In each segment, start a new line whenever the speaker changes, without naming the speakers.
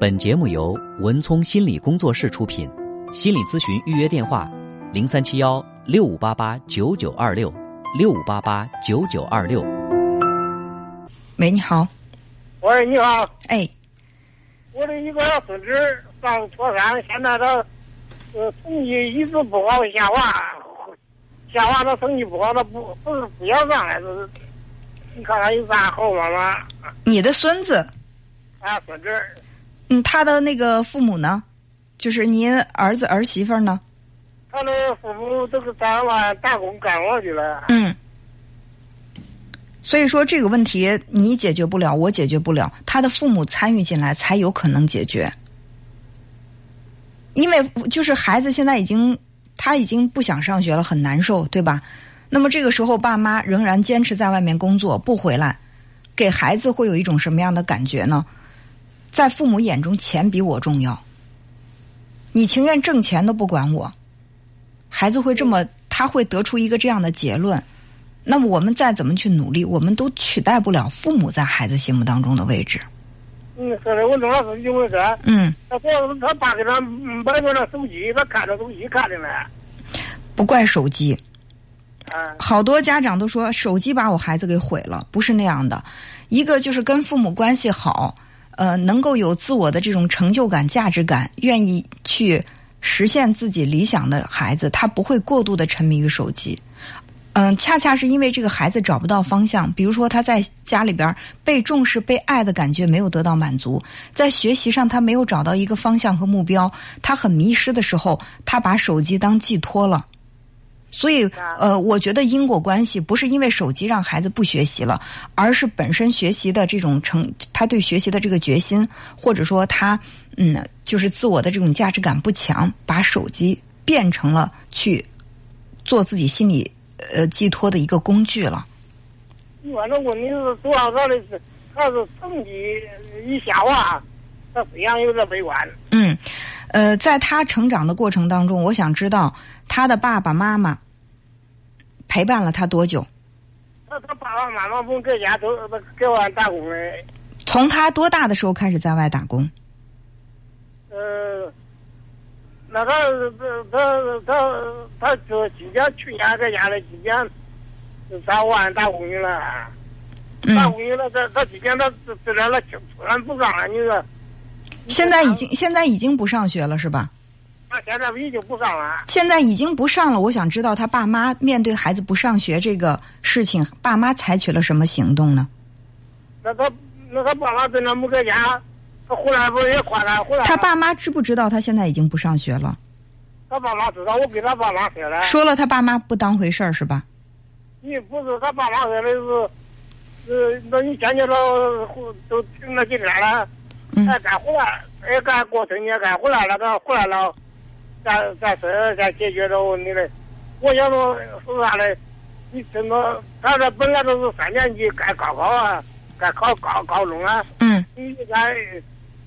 本节目由文聪心理工作室出品，心理咨询预约电话：零三七幺六五八八九九二六六五八八九九二六。
喂，你好。
喂，你好。
哎，
我的一个孙子上初三，现在他呃成绩一直不好，下滑，下滑他成绩不好，他不不是不要上来，是你看他有啥好办法？
你的孙子，
啊，孙子。
嗯，他的那个父母呢？就是您儿子儿媳妇呢？
他的父母都是在外打工干活去了。
嗯。所以说这个问题你解决不了，我解决不了，他的父母参与进来才有可能解决。因为就是孩子现在已经他已经不想上学了，很难受，对吧？那么这个时候爸妈仍然坚持在外面工作不回来，给孩子会有一种什么样的感觉呢？在父母眼中，钱比我重要。你情愿挣钱都不管我，孩子会这么，他会得出一个这样的结论。那么我们再怎么去努力，我们都取代不了父母在孩子心目当中的位置。
嗯，是的，我弄了是因为这。
嗯。
他说他爸给他买了手机，他看着手机看的呢。
不怪手机。
啊。
好多家长都说手机把我孩子给毁了，不是那样的。一个就是跟父母关系好。呃，能够有自我的这种成就感、价值感，愿意去实现自己理想的孩子，他不会过度的沉迷于手机。嗯，恰恰是因为这个孩子找不到方向，比如说他在家里边被重视、被爱的感觉没有得到满足，在学习上他没有找到一个方向和目标，他很迷失的时候，他把手机当寄托了。所以，呃，我觉得因果关系不是因为手机让孩子不学习了，而是本身学习的这种成，他对学习的这个决心，或者说他，嗯，就是自我的这种价值感不强，把手机变成了去做自己心理呃寄托的一个工具了。
反正问题是主要他的是他是成绩一下滑，他思想有点悲观。
嗯，呃，在他成长的过程当中，我想知道。他的爸爸妈妈陪伴了他多久？
他他爸爸妈妈不在家都在外打工的。
从他多大的时候开始在外打工？
呃，那他他他他他就今年去年在家里，今年上外打工去了。打工去了，他他今年他这这他突然不干了，你说？
现在已经现在已经不上学了，是吧？
他现在已经不上了。
现在已经不上了。我想知道他爸妈面对孩子不上学这个事情，爸妈采取了什么行动呢？
那他那他爸妈在那没在家，他回来不也管他？回来。
他爸妈知不知道他现在已经不上学了？
他爸妈知道，我给他爸妈说了。
说了，他爸妈不当回事儿是吧？
你不是他爸妈说的是，呃，那你见见他都停了几天了？
嗯。
哎，该回来，哎，该过春节该回来了，他回来了。咱咱是咱解决这个问题的。我想说说啥嘞？你怎么？他这本来都是三年级该高考啊，该考高高中啊。
嗯。
你该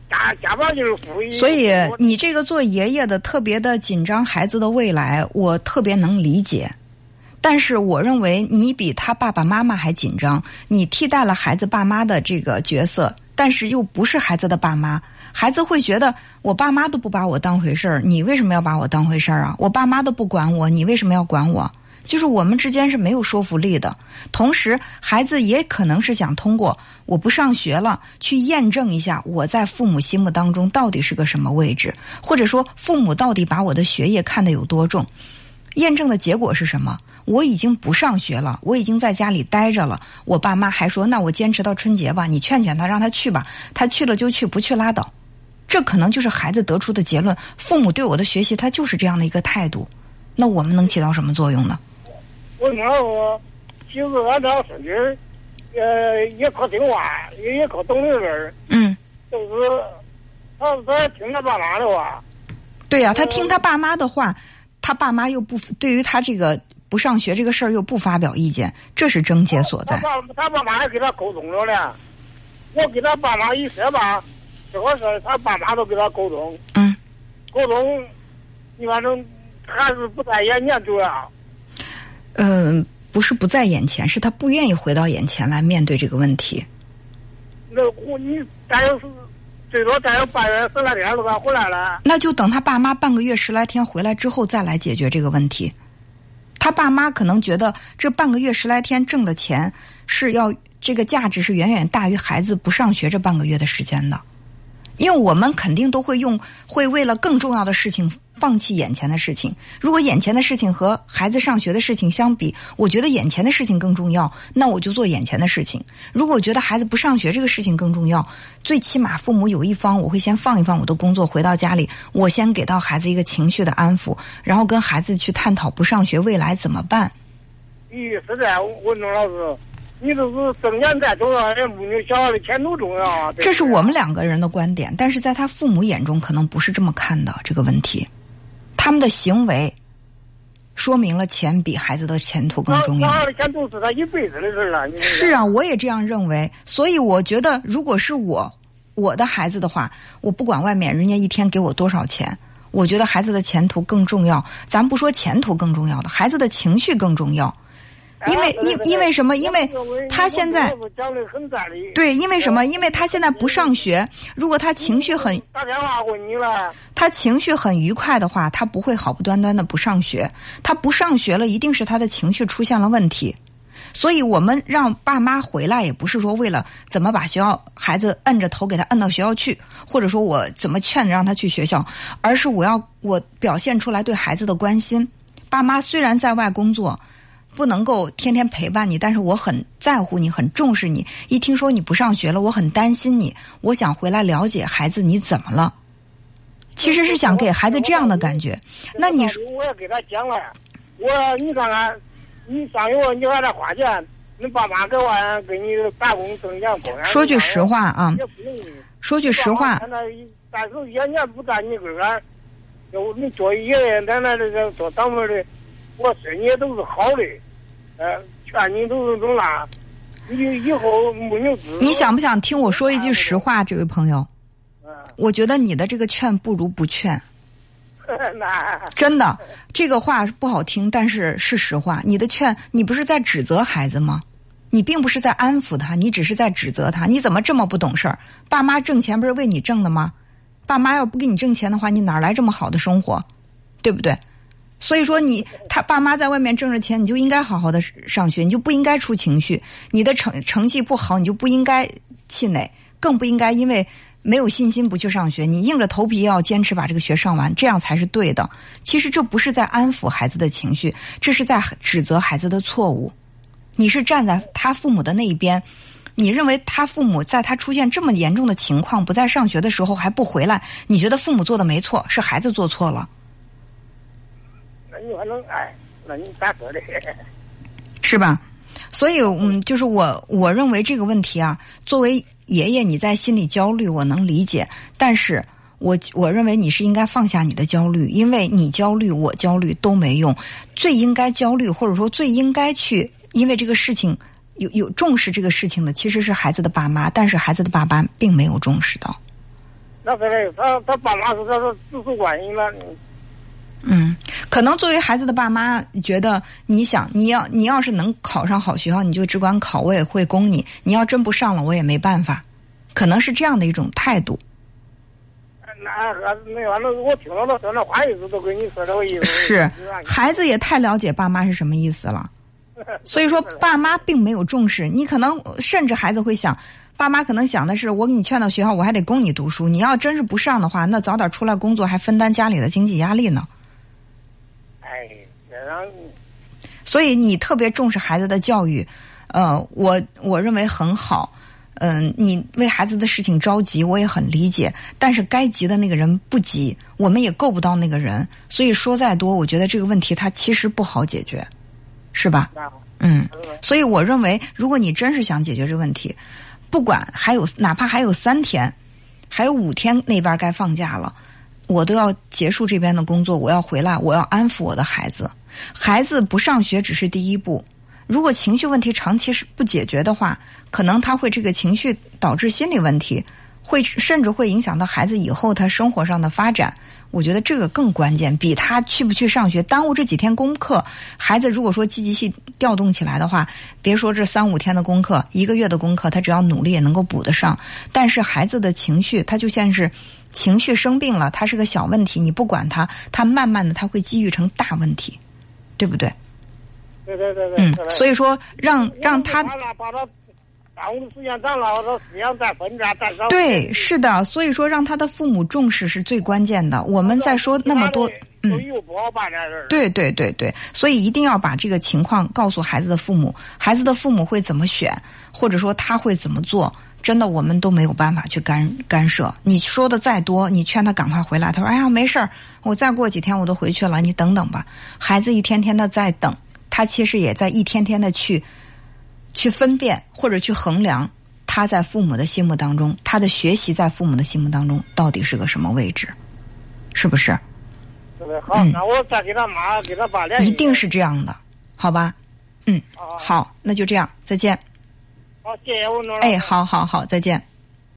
加加把劲儿复习。
所以你这个做爷爷的特别的紧张孩子的未来，我特别能理解。但是我认为你比他爸爸妈妈还紧张，你替代了孩子爸妈的这个角色，但是又不是孩子的爸妈。孩子会觉得我爸妈都不把我当回事儿，你为什么要把我当回事儿啊？我爸妈都不管我，你为什么要管我？就是我们之间是没有说服力的。同时，孩子也可能是想通过我不上学了，去验证一下我在父母心目当中到底是个什么位置，或者说父母到底把我的学业看得有多重。验证的结果是什么？我已经不上学了，我已经在家里待着了。我爸妈还说：“那我坚持到春节吧，你劝劝他，让他去吧。他去了就去，不去拉倒。”这可能就是孩子得出的结论。父母对我的学习，他就是这样的一个态度。那我们能起到什么作用呢？
我跟他说，其实俺这孙女儿，呃，也可听话，也也可懂事儿。
嗯。
就是他他听他爸妈的话。
对呀，他听他爸妈的话，他爸妈又不对于他这个不上学这个事儿又不发表意见，这是症结所在。
他爸他爸妈还跟他沟通了呢。我跟他爸妈一说吧。这个事他爸妈都跟他沟通，
嗯，
沟通，你反正还是不在眼前主要。
嗯，不是不在眼前，是他不愿意回到眼前来面对这个问题。
那我你，咱要是最多再有半月十来天就该回来了。
那就等他爸妈半个月十来天回来之后再来解决这个问题。他爸妈可能觉得这半个月十来天挣的钱是要这个价值是远远大于孩子不上学这半个月的时间的，因为我们肯定都会用会为了更重要的事情放弃眼前的事情。如果眼前的事情和孩子上学的事情相比，我觉得眼前的事情更重要，那我就做眼前的事情。如果我觉得孩子不上学这个事情更重要，最起码父母有一方我会先放一放我的工作，回到家里，我先给到孩子一个情绪的安抚，然后跟孩子去探讨不上学未来怎么办。
咦，是这样，文忠老师，你这是挣钱再重要，也没有小孩的前途重要啊。
这是我们两个人的观点，但是在他父母眼中可能不是这么看的这个问题，他们的行为说明了钱比孩子的前途更重要
小。孩的前途是他一辈子的事了。
是啊，我也这样认为。所以我觉得，如果是我我的孩子的话，我不管外面人家一天给我多少钱，我觉得孩子的前途更重要。咱不说前途更重要的，孩子的情绪更重要。因为因因为什么？因为他现在。对，因为什么？因为他现在不上学，如果他情绪很
打电话问你了，
他情绪很愉快的话，他不会好不端端的不上学。他不上学了，一定是他的情绪出现了问题。所以我们让爸妈回来，也不是说为了怎么把学校孩子摁着头给他摁到学校去，或者说我怎么劝着让他去学校，而是我要我表现出来对孩子的关心。爸妈虽然在外工作，不能够天天陪伴你，但是我很在乎你，很重视你。一听说你不上学了，我很担心你，我想回来了解孩子你怎么了。其实是想给孩子这样的感觉。那你说，
我也给他讲了，我你看看，你上学你还得花钱，你爸妈给我给你打工挣钱不？
说句实话啊。说句实话，
现在但是爷爷不在你跟前，就你做爷爷奶奶的这做长辈的，我说你都是好的，呃，劝你都是种那，你以后没有子。
你想不想听我说一句实话，这位朋友？
嗯，
我觉得你的这个劝不如不劝，
那
真的，这个话不好听，但是是实话。你的劝，你不是在指责孩子吗？你并不是在安抚他，你只是在指责他。你怎么这么不懂事儿？爸妈挣钱不是为你挣的吗？爸妈要不给你挣钱的话，你哪来这么好的生活？对不对？所以说你他爸妈在外面挣着钱，你就应该好好的上学，你就不应该出情绪。你的成成绩不好，你就不应该气馁，更不应该因为没有信心不去上学。你硬着头皮要坚持把这个学上完，这样才是对的。其实这不是在安抚孩子的情绪，这是在指责孩子的错误。你是站在他父母的那一边，你认为他父母在他出现这么严重的情况，不在上学的时候还不回来，你觉得父母做的没错，是孩子做错了。
那你反正哎，那你咋说的？
是吧？所以，嗯，就是我我认为这个问题啊，作为爷爷你在心里焦虑，我能理解，但是我我认为你是应该放下你的焦虑，因为你焦虑，我焦虑都没用，最应该焦虑或者说最应该去因为这个事情有有重视这个事情的，其实是孩子的爸妈，但是孩子的爸妈并没有重视到。
那是嘞，他他爸妈是他说直属关系了，
嗯，可能作为孩子的爸妈，觉得你想你要你要是能考上好学校，你就只管考，我也会供你；你要真不上了，我也没办法，可能是这样的一种态度。
那还没完了，我听到他说那话意思都跟你说这个意思。
是，孩子也太了解爸妈是什么意思了。所以说，爸妈并没有重视你，可能甚至孩子会想，爸妈可能想的是，我给你劝到学校，我还得供你读书。你要真是不上的话，那早点出来工作，还分担家里的经济压力呢。
哎，这样
所以你特别重视孩子的教育，呃，我我认为很好。嗯、你为孩子的事情着急，我也很理解。但是该急的那个人不急，我们也够不到那个人。所以说再多，我觉得这个问题它其实不好解决，是吧？嗯，所以我认为，如果你真是想解决这个问题，不管还有哪怕还有三天，还有五天那边该放假了，我都要结束这边的工作，我要回来，我要安抚我的孩子。孩子不上学只是第一步，如果情绪问题长期是不解决的话，可能他会这个情绪导致心理问题。会甚至会影响到孩子以后他生活上的发展。我觉得这个更关键，比他去不去上学耽误这几天功课。孩子如果说积极性调动起来的话，别说这三五天的功课，一个月的功课，他只要努力也能够补得上。但是孩子的情绪，他就像是情绪生病了，他是个小问题，你不管他，他慢慢的他会积郁成大问题，对不对？
对对对对。
嗯，所以说让让他。
耽误时间长了，我说思想再分家再少。
对，是的，所以说让他的父母重视是最关键的。我们在说那么多，嗯，对对对对，所以一定要把这个情况告诉孩子的父母，孩子的父母会怎么选，或者说他会怎么做，真的我们都没有办法去干干涉。你说的再多，你劝他赶快回来，他说：“哎呀，没事儿，我再过几天我都回去了，你等等吧。”孩子一天天的在等，他其实也在一天天的去。去分辨或者去衡量他在父母的心目当中，他的学习在父母的心目当中到底是个什么位置，是不是？
好，那我再给他妈给他爸联
系。一定是这样的，好吧？嗯，好，那就这样，再见。
好，谢谢我
哎，好好好，再见。